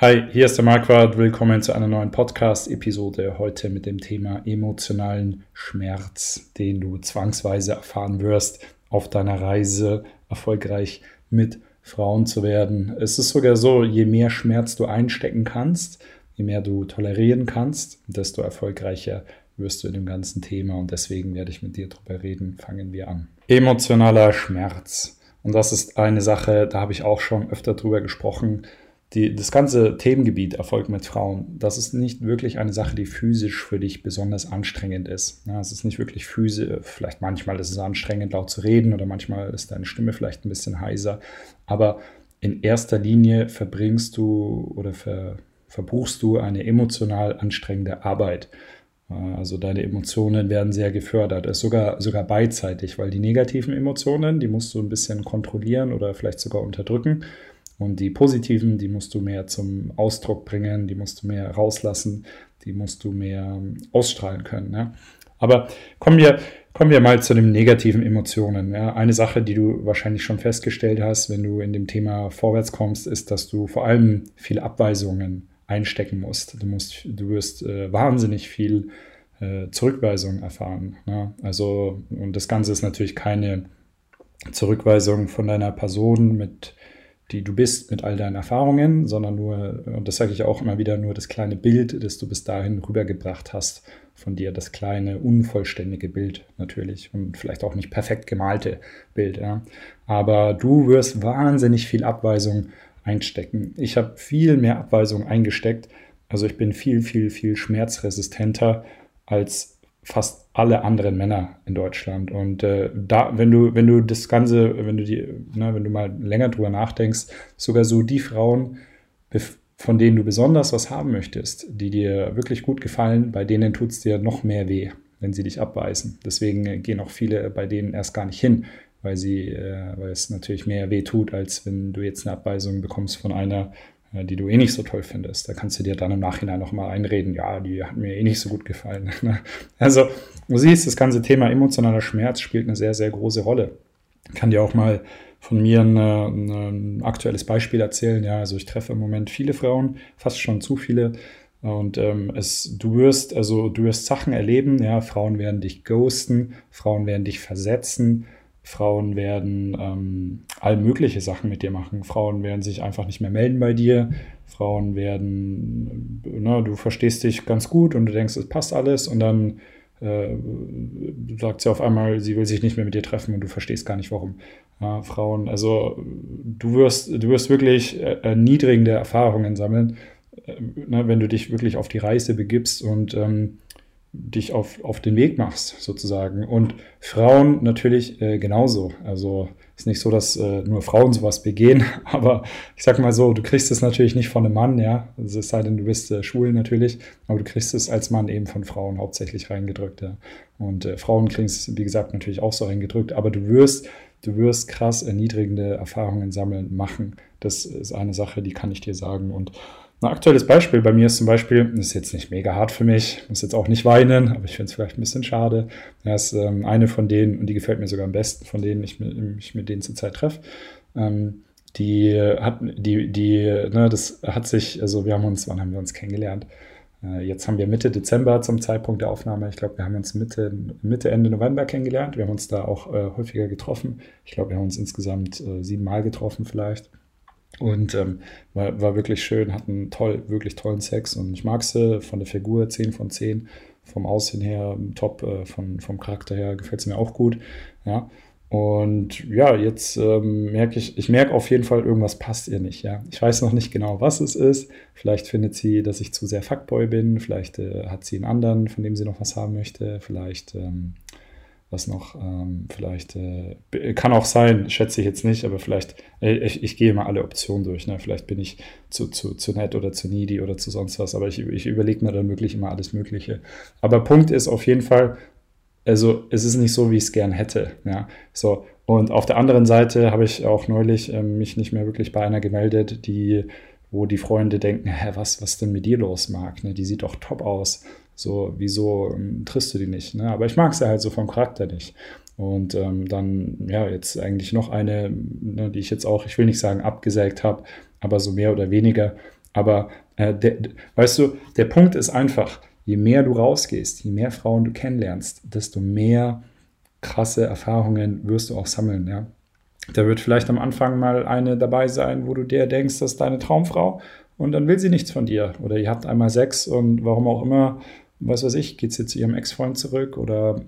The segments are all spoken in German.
Hi, hier ist der Marquardt. Willkommen zu einer neuen Podcast-Episode. Heute mit dem Thema emotionalen Schmerz, den du zwangsweise erfahren wirst auf deiner Reise, erfolgreich mit Frauen zu werden. Es ist sogar so, je mehr Schmerz du einstecken kannst, je mehr du tolerieren kannst, desto erfolgreicher wirst du in dem ganzen Thema. Und deswegen werde ich mit dir drüber reden. Fangen wir an. Emotionaler Schmerz. Und das ist eine Sache, da habe ich auch schon öfter drüber gesprochen die, das ganze Themengebiet Erfolg mit Frauen, das ist nicht wirklich eine Sache, die physisch für dich besonders anstrengend ist. Ja, es ist nicht wirklich physisch, vielleicht manchmal ist es anstrengend, laut zu reden oder manchmal ist deine Stimme vielleicht ein bisschen heiser, aber in erster Linie verbringst du oder ver, verbuchst du eine emotional anstrengende Arbeit. Also deine Emotionen werden sehr gefördert, ist sogar, sogar beidseitig, weil die negativen Emotionen, die musst du ein bisschen kontrollieren oder vielleicht sogar unterdrücken. Und die positiven, die musst du mehr zum Ausdruck bringen, die musst du mehr rauslassen, die musst du mehr ähm, ausstrahlen können. Ja? Aber kommen wir, kommen wir mal zu den negativen Emotionen. Ja? Eine Sache, die du wahrscheinlich schon festgestellt hast, wenn du in dem Thema vorwärts kommst, ist, dass du vor allem viele Abweisungen einstecken musst. Du, musst, du wirst äh, wahnsinnig viel äh, Zurückweisung erfahren. Ne? Also, und das Ganze ist natürlich keine Zurückweisung von deiner Person mit die du bist mit all deinen Erfahrungen, sondern nur, und das sage ich auch immer wieder, nur das kleine Bild, das du bis dahin rübergebracht hast von dir, das kleine, unvollständige Bild natürlich und vielleicht auch nicht perfekt gemalte Bild. Ja. Aber du wirst wahnsinnig viel Abweisung einstecken. Ich habe viel mehr Abweisung eingesteckt. Also ich bin viel, viel, viel schmerzresistenter als fast alle anderen Männer in Deutschland. Und äh, da, wenn du, wenn du das Ganze, wenn du die, ne, wenn du mal länger drüber nachdenkst, sogar so die Frauen, von denen du besonders was haben möchtest, die dir wirklich gut gefallen, bei denen tut es dir noch mehr weh, wenn sie dich abweisen. Deswegen äh, gehen auch viele bei denen erst gar nicht hin, weil sie, äh, weil es natürlich mehr weh tut, als wenn du jetzt eine Abweisung bekommst von einer, die du eh nicht so toll findest. Da kannst du dir dann im Nachhinein nochmal einreden, ja, die hat mir eh nicht so gut gefallen. Ne? also, du siehst, das ganze Thema emotionaler Schmerz spielt eine sehr, sehr große Rolle. Ich kann dir auch mal von mir ein, ein aktuelles Beispiel erzählen. Ja, also ich treffe im Moment viele Frauen, fast schon zu viele. Und ähm, es, du wirst, also du wirst Sachen erleben, ja, Frauen werden dich ghosten, Frauen werden dich versetzen, Frauen werden ähm, all mögliche Sachen mit dir machen. Frauen werden sich einfach nicht mehr melden bei dir. Frauen werden, ne, du verstehst dich ganz gut und du denkst, es passt alles und dann äh, sagt sie auf einmal, sie will sich nicht mehr mit dir treffen und du verstehst gar nicht warum. Ja, Frauen, also du wirst, du wirst wirklich erniedrigende Erfahrungen sammeln, äh, ne, wenn du dich wirklich auf die Reise begibst und ähm, dich auf, auf den Weg machst, sozusagen. Und Frauen natürlich äh, genauso. Also ist nicht so, dass äh, nur Frauen sowas begehen, aber ich sag mal so, du kriegst es natürlich nicht von einem Mann, ja. Es sei denn, du bist äh, schwul natürlich, aber du kriegst es als Mann eben von Frauen hauptsächlich reingedrückt, ja. Und äh, Frauen kriegen es, wie gesagt, natürlich auch so reingedrückt, aber du wirst, du wirst krass erniedrigende Erfahrungen sammeln, machen. Das ist eine Sache, die kann ich dir sagen. Und ein aktuelles Beispiel bei mir ist zum Beispiel, das ist jetzt nicht mega hart für mich, muss jetzt auch nicht weinen, aber ich finde es vielleicht ein bisschen schade. Das ist ähm, eine von denen, und die gefällt mir sogar am besten, von denen ich mich mit denen zurzeit treffe. Ähm, die hat, die, die, ne, das hat sich, also wir haben uns, wann haben wir uns kennengelernt? Äh, jetzt haben wir Mitte Dezember zum Zeitpunkt der Aufnahme. Ich glaube, wir haben uns Mitte, Mitte, Ende November kennengelernt. Wir haben uns da auch äh, häufiger getroffen. Ich glaube, wir haben uns insgesamt äh, sieben Mal getroffen vielleicht. Und ähm, war, war wirklich schön, hatten toll, wirklich tollen Sex und ich mag sie von der Figur 10 von 10, vom Aussehen her top, äh, von, vom Charakter her gefällt es mir auch gut. Ja. Und ja, jetzt ähm, merke ich, ich merke auf jeden Fall, irgendwas passt ihr nicht. Ja, ich weiß noch nicht genau, was es ist. Vielleicht findet sie, dass ich zu sehr Fuckboy bin. Vielleicht äh, hat sie einen anderen, von dem sie noch was haben möchte. Vielleicht ähm, was noch ähm, vielleicht, äh, kann auch sein, schätze ich jetzt nicht, aber vielleicht, äh, ich, ich, gehe mal alle Optionen durch. Ne? Vielleicht bin ich zu, zu, zu nett oder zu needy oder zu sonst was, aber ich, ich überlege mir dann wirklich immer alles Mögliche. Aber Punkt ist auf jeden Fall, also es ist nicht so, wie ich es gern hätte. Ja? So, und auf der anderen Seite habe ich auch neulich äh, mich nicht mehr wirklich bei einer gemeldet, die wo die Freunde denken, hä, was, was denn mit dir los, Marc? Ne? Die sieht doch top aus. So, wieso ähm, triffst du die nicht? Ne? Aber ich mag sie halt so vom Charakter nicht. Und ähm, dann, ja, jetzt eigentlich noch eine, ne, die ich jetzt auch, ich will nicht sagen abgesägt habe, aber so mehr oder weniger. Aber äh, der, weißt du, der Punkt ist einfach, je mehr du rausgehst, je mehr Frauen du kennenlernst, desto mehr krasse Erfahrungen wirst du auch sammeln, ja. Da wird vielleicht am Anfang mal eine dabei sein, wo du dir denkst, das ist deine Traumfrau und dann will sie nichts von dir. Oder ihr habt einmal Sex und warum auch immer, was weiß ich, geht sie zu ihrem Ex-Freund zurück oder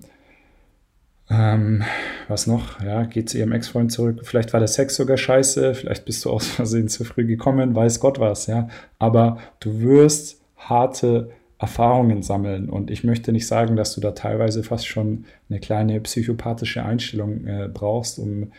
ähm, was noch? Ja, geht zu ihrem Ex-Freund zurück. Vielleicht war der Sex sogar scheiße, vielleicht bist du aus Versehen zu früh gekommen, weiß Gott was, ja. Aber du wirst harte Erfahrungen sammeln. Und ich möchte nicht sagen, dass du da teilweise fast schon eine kleine psychopathische Einstellung äh, brauchst, um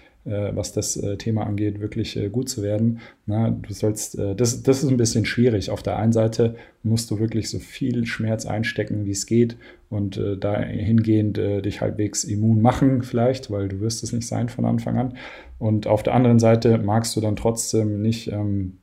was das äh, Thema angeht, wirklich äh, gut zu werden. Na, du sollst, äh, das, das ist ein bisschen schwierig. Auf der einen Seite musst du wirklich so viel Schmerz einstecken, wie es geht und äh, dahingehend dich halbwegs immun machen vielleicht, weil du wirst es nicht sein von Anfang an. Und auf der anderen Seite magst du dann trotzdem nicht ähm,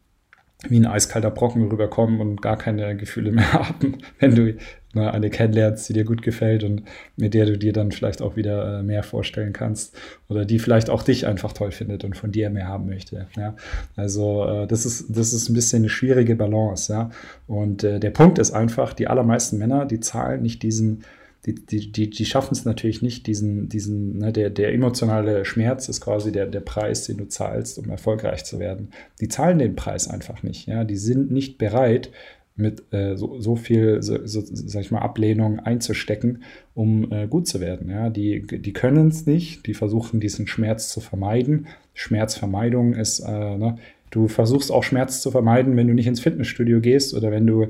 wie ein eiskalter Brocken rüberkommen und gar keine Gefühle mehr haben, wenn du ne, eine kennenlernst, die dir gut gefällt und mit der du dir dann vielleicht auch wieder äh, mehr vorstellen kannst oder die vielleicht auch dich einfach toll findet und von dir mehr haben möchte. Ja? Also äh, das, ist, das ist ein bisschen eine schwierige Balance. Ja? Und äh, der Punkt ist einfach, die allermeisten Männer, die zahlen nicht diesen die, die, die, die schaffen es natürlich nicht, diesen, diesen, ne, der, der emotionale Schmerz ist quasi der, der Preis, den du zahlst, um erfolgreich zu werden. Die zahlen den Preis einfach nicht. Ja? Die sind nicht bereit, mit äh, so, so, viel, so, so, sag ich mal, Ablehnung einzustecken, um äh, gut zu werden. Ja? Die, die können es nicht, die versuchen diesen Schmerz zu vermeiden. Schmerzvermeidung ist, äh, ne? du versuchst auch Schmerz zu vermeiden, wenn du nicht ins Fitnessstudio gehst oder wenn du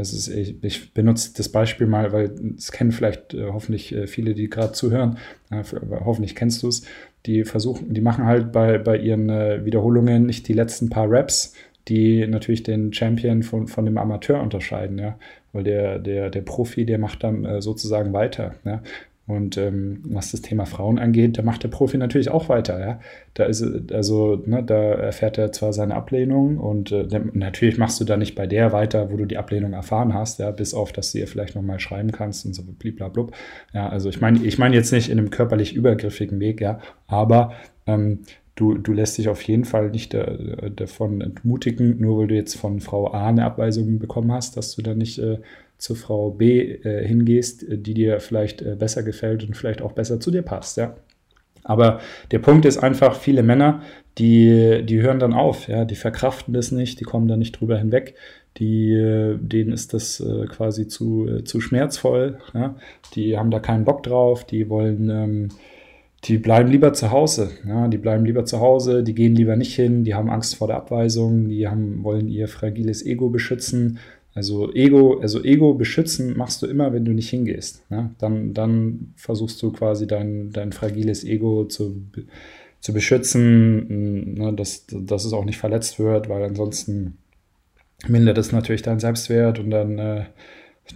das ist, ich, ich, benutze das Beispiel mal, weil es kennen vielleicht äh, hoffentlich äh, viele, die gerade zuhören. Äh, hoffentlich kennst du es. Die versuchen, die machen halt bei, bei ihren äh, Wiederholungen nicht die letzten paar Raps, die natürlich den Champion von, von dem Amateur unterscheiden, ja. Weil der, der, der Profi, der macht dann äh, sozusagen weiter. Ja? Und ähm, was das Thema Frauen angeht, da macht der Profi natürlich auch weiter. Ja? Da ist also, ne, da erfährt er zwar seine Ablehnung und äh, natürlich machst du da nicht bei der weiter, wo du die Ablehnung erfahren hast, ja, bis auf, dass du ihr vielleicht nochmal schreiben kannst und so bliblablub. Ja, also ich meine, ich meine jetzt nicht in einem körperlich übergriffigen Weg, ja, aber ähm, du, du lässt dich auf jeden Fall nicht äh, davon entmutigen, nur weil du jetzt von Frau A eine Abweisung bekommen hast, dass du dann nicht äh, zu Frau B äh, hingehst, äh, die dir vielleicht äh, besser gefällt und vielleicht auch besser zu dir passt, ja. Aber der Punkt ist einfach, viele Männer, die, die hören dann auf, ja, die verkraften das nicht, die kommen da nicht drüber hinweg, die, äh, denen ist das äh, quasi zu, äh, zu schmerzvoll, ja? die haben da keinen Bock drauf, die wollen, ähm, die bleiben lieber zu Hause, ja? die bleiben lieber zu Hause, die gehen lieber nicht hin, die haben Angst vor der Abweisung, die haben, wollen ihr fragiles Ego beschützen, also Ego, also Ego beschützen machst du immer, wenn du nicht hingehst. Ne? Dann, dann versuchst du quasi dein, dein fragiles Ego zu, zu beschützen, ne? dass, dass es auch nicht verletzt wird, weil ansonsten mindert es natürlich deinen Selbstwert und dann äh,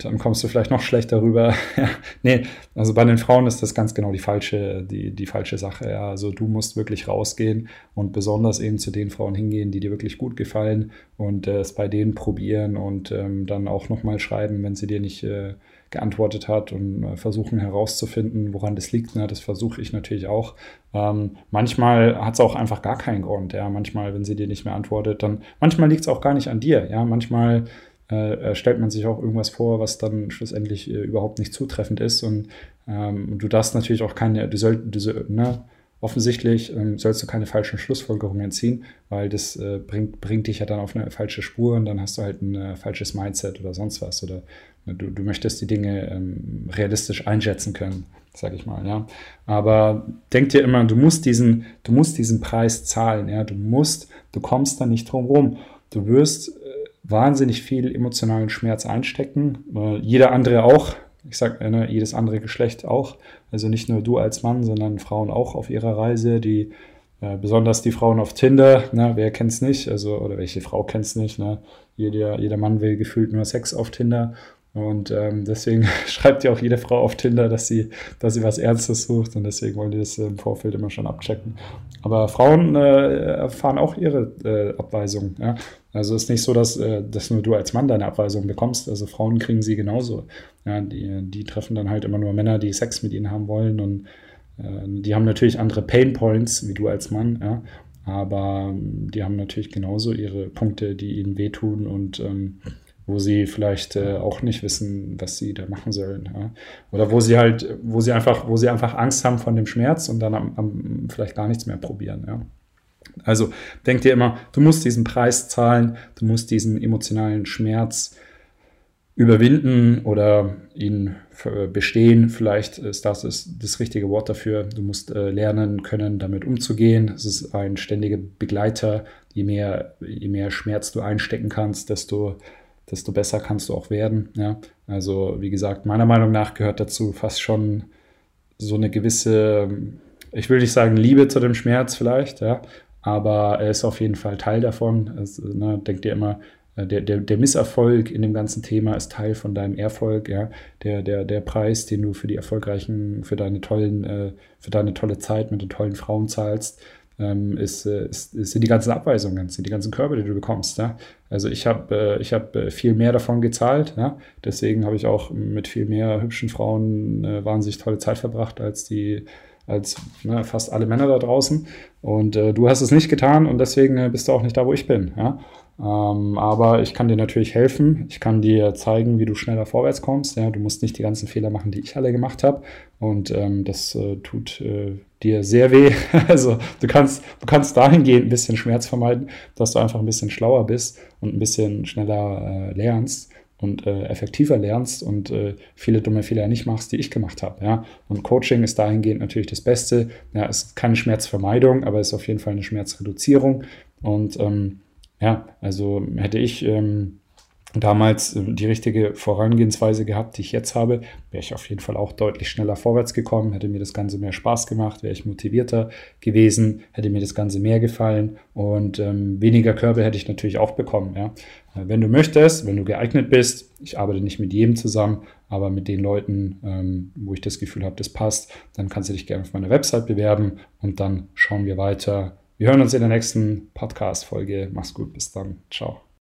dann kommst du vielleicht noch schlechter rüber. ja, nee, also bei den Frauen ist das ganz genau die falsche, die, die falsche Sache. Ja. Also du musst wirklich rausgehen und besonders eben zu den Frauen hingehen, die dir wirklich gut gefallen und äh, es bei denen probieren und ähm, dann auch nochmal schreiben, wenn sie dir nicht äh, geantwortet hat und äh, versuchen herauszufinden, woran das liegt. Ne? Das versuche ich natürlich auch. Ähm, manchmal hat es auch einfach gar keinen Grund. Ja. Manchmal, wenn sie dir nicht mehr antwortet, dann manchmal liegt es auch gar nicht an dir. Ja. Manchmal äh, stellt man sich auch irgendwas vor, was dann schlussendlich äh, überhaupt nicht zutreffend ist. Und, ähm, du darfst natürlich auch keine, du sollst, du, ne, offensichtlich ähm, sollst du keine falschen Schlussfolgerungen ziehen, weil das äh, bringt, bringt dich ja dann auf eine falsche Spur und dann hast du halt ein äh, falsches Mindset oder sonst was. Oder ne, du, du möchtest die Dinge ähm, realistisch einschätzen können, sag ich mal, ja. Aber denk dir immer, du musst diesen, du musst diesen Preis zahlen, ja. Du musst, du kommst da nicht drum rum. Du wirst wahnsinnig viel emotionalen Schmerz einstecken. Äh, jeder andere auch. Ich sage, ne, jedes andere Geschlecht auch. Also nicht nur du als Mann, sondern Frauen auch auf ihrer Reise, die äh, besonders die Frauen auf Tinder, ne, wer kennt's nicht, also oder welche Frau kennt's nicht, ne? Jeder, jeder Mann will gefühlt nur Sex auf Tinder und ähm, deswegen schreibt ja auch jede Frau auf Tinder, dass sie, dass sie was Ernstes sucht und deswegen wollen die das im Vorfeld immer schon abchecken. Aber Frauen äh, erfahren auch ihre äh, Abweisung. Ja? Also ist nicht so, dass, äh, dass nur du als Mann deine Abweisung bekommst. Also Frauen kriegen sie genauso. Ja? Die, die treffen dann halt immer nur Männer, die Sex mit ihnen haben wollen und äh, die haben natürlich andere Pain Points wie du als Mann. Ja? aber ähm, die haben natürlich genauso ihre Punkte, die ihnen wehtun und ähm, wo sie vielleicht äh, auch nicht wissen, was sie da machen sollen. Ja? Oder wo sie halt, wo sie einfach, wo sie einfach Angst haben von dem Schmerz und dann am, am, vielleicht gar nichts mehr probieren. Ja? Also denk dir immer, du musst diesen Preis zahlen, du musst diesen emotionalen Schmerz überwinden oder ihn bestehen. Vielleicht ist das das richtige Wort dafür. Du musst äh, lernen können, damit umzugehen. Es ist ein ständiger Begleiter. Je mehr, je mehr Schmerz du einstecken kannst, desto, desto besser kannst du auch werden. Ja? Also wie gesagt, meiner Meinung nach gehört dazu fast schon so eine gewisse, ich will nicht sagen Liebe zu dem Schmerz vielleicht, ja, aber er ist auf jeden Fall Teil davon. Also, ne, denk dir immer, äh, der, der, der Misserfolg in dem ganzen Thema ist Teil von deinem Erfolg, ja. Der, der, der Preis, den du für die erfolgreichen, für deine tollen, äh, für deine tolle Zeit mit den tollen Frauen zahlst, ähm, ist, ist, ist, sind die ganzen Abweisungen, sind die ganzen Körbe, die du bekommst. Ja? Also ich habe äh, ich hab äh, viel mehr davon gezahlt, ja? deswegen habe ich auch mit viel mehr hübschen Frauen äh, wahnsinnig tolle Zeit verbracht als die als ne, fast alle Männer da draußen. Und äh, du hast es nicht getan und deswegen äh, bist du auch nicht da, wo ich bin. Ja? Ähm, aber ich kann dir natürlich helfen. Ich kann dir zeigen, wie du schneller vorwärts kommst. Ja, du musst nicht die ganzen Fehler machen, die ich alle gemacht habe. Und ähm, das äh, tut äh, dir sehr weh. also du kannst, du kannst dahingehend ein bisschen Schmerz vermeiden, dass du einfach ein bisschen schlauer bist und ein bisschen schneller äh, lernst und äh, effektiver lernst und äh, viele dumme Fehler nicht machst, die ich gemacht habe. Ja? Und Coaching ist dahingehend natürlich das Beste. Ja, es ist keine Schmerzvermeidung, aber es ist auf jeden Fall eine Schmerzreduzierung. Und ähm, ja, also hätte ich ähm, damals äh, die richtige Vorangehensweise gehabt, die ich jetzt habe, wäre ich auf jeden Fall auch deutlich schneller vorwärts gekommen, hätte mir das Ganze mehr Spaß gemacht, wäre ich motivierter gewesen, hätte mir das Ganze mehr gefallen und ähm, weniger Körbe hätte ich natürlich auch bekommen. Ja. Äh, wenn du möchtest, wenn du geeignet bist, ich arbeite nicht mit jedem zusammen, aber mit den Leuten, ähm, wo ich das Gefühl habe, das passt, dann kannst du dich gerne auf meiner Website bewerben und dann schauen wir weiter, wir hören uns in der nächsten Podcast-Folge. Mach's gut, bis dann. Ciao.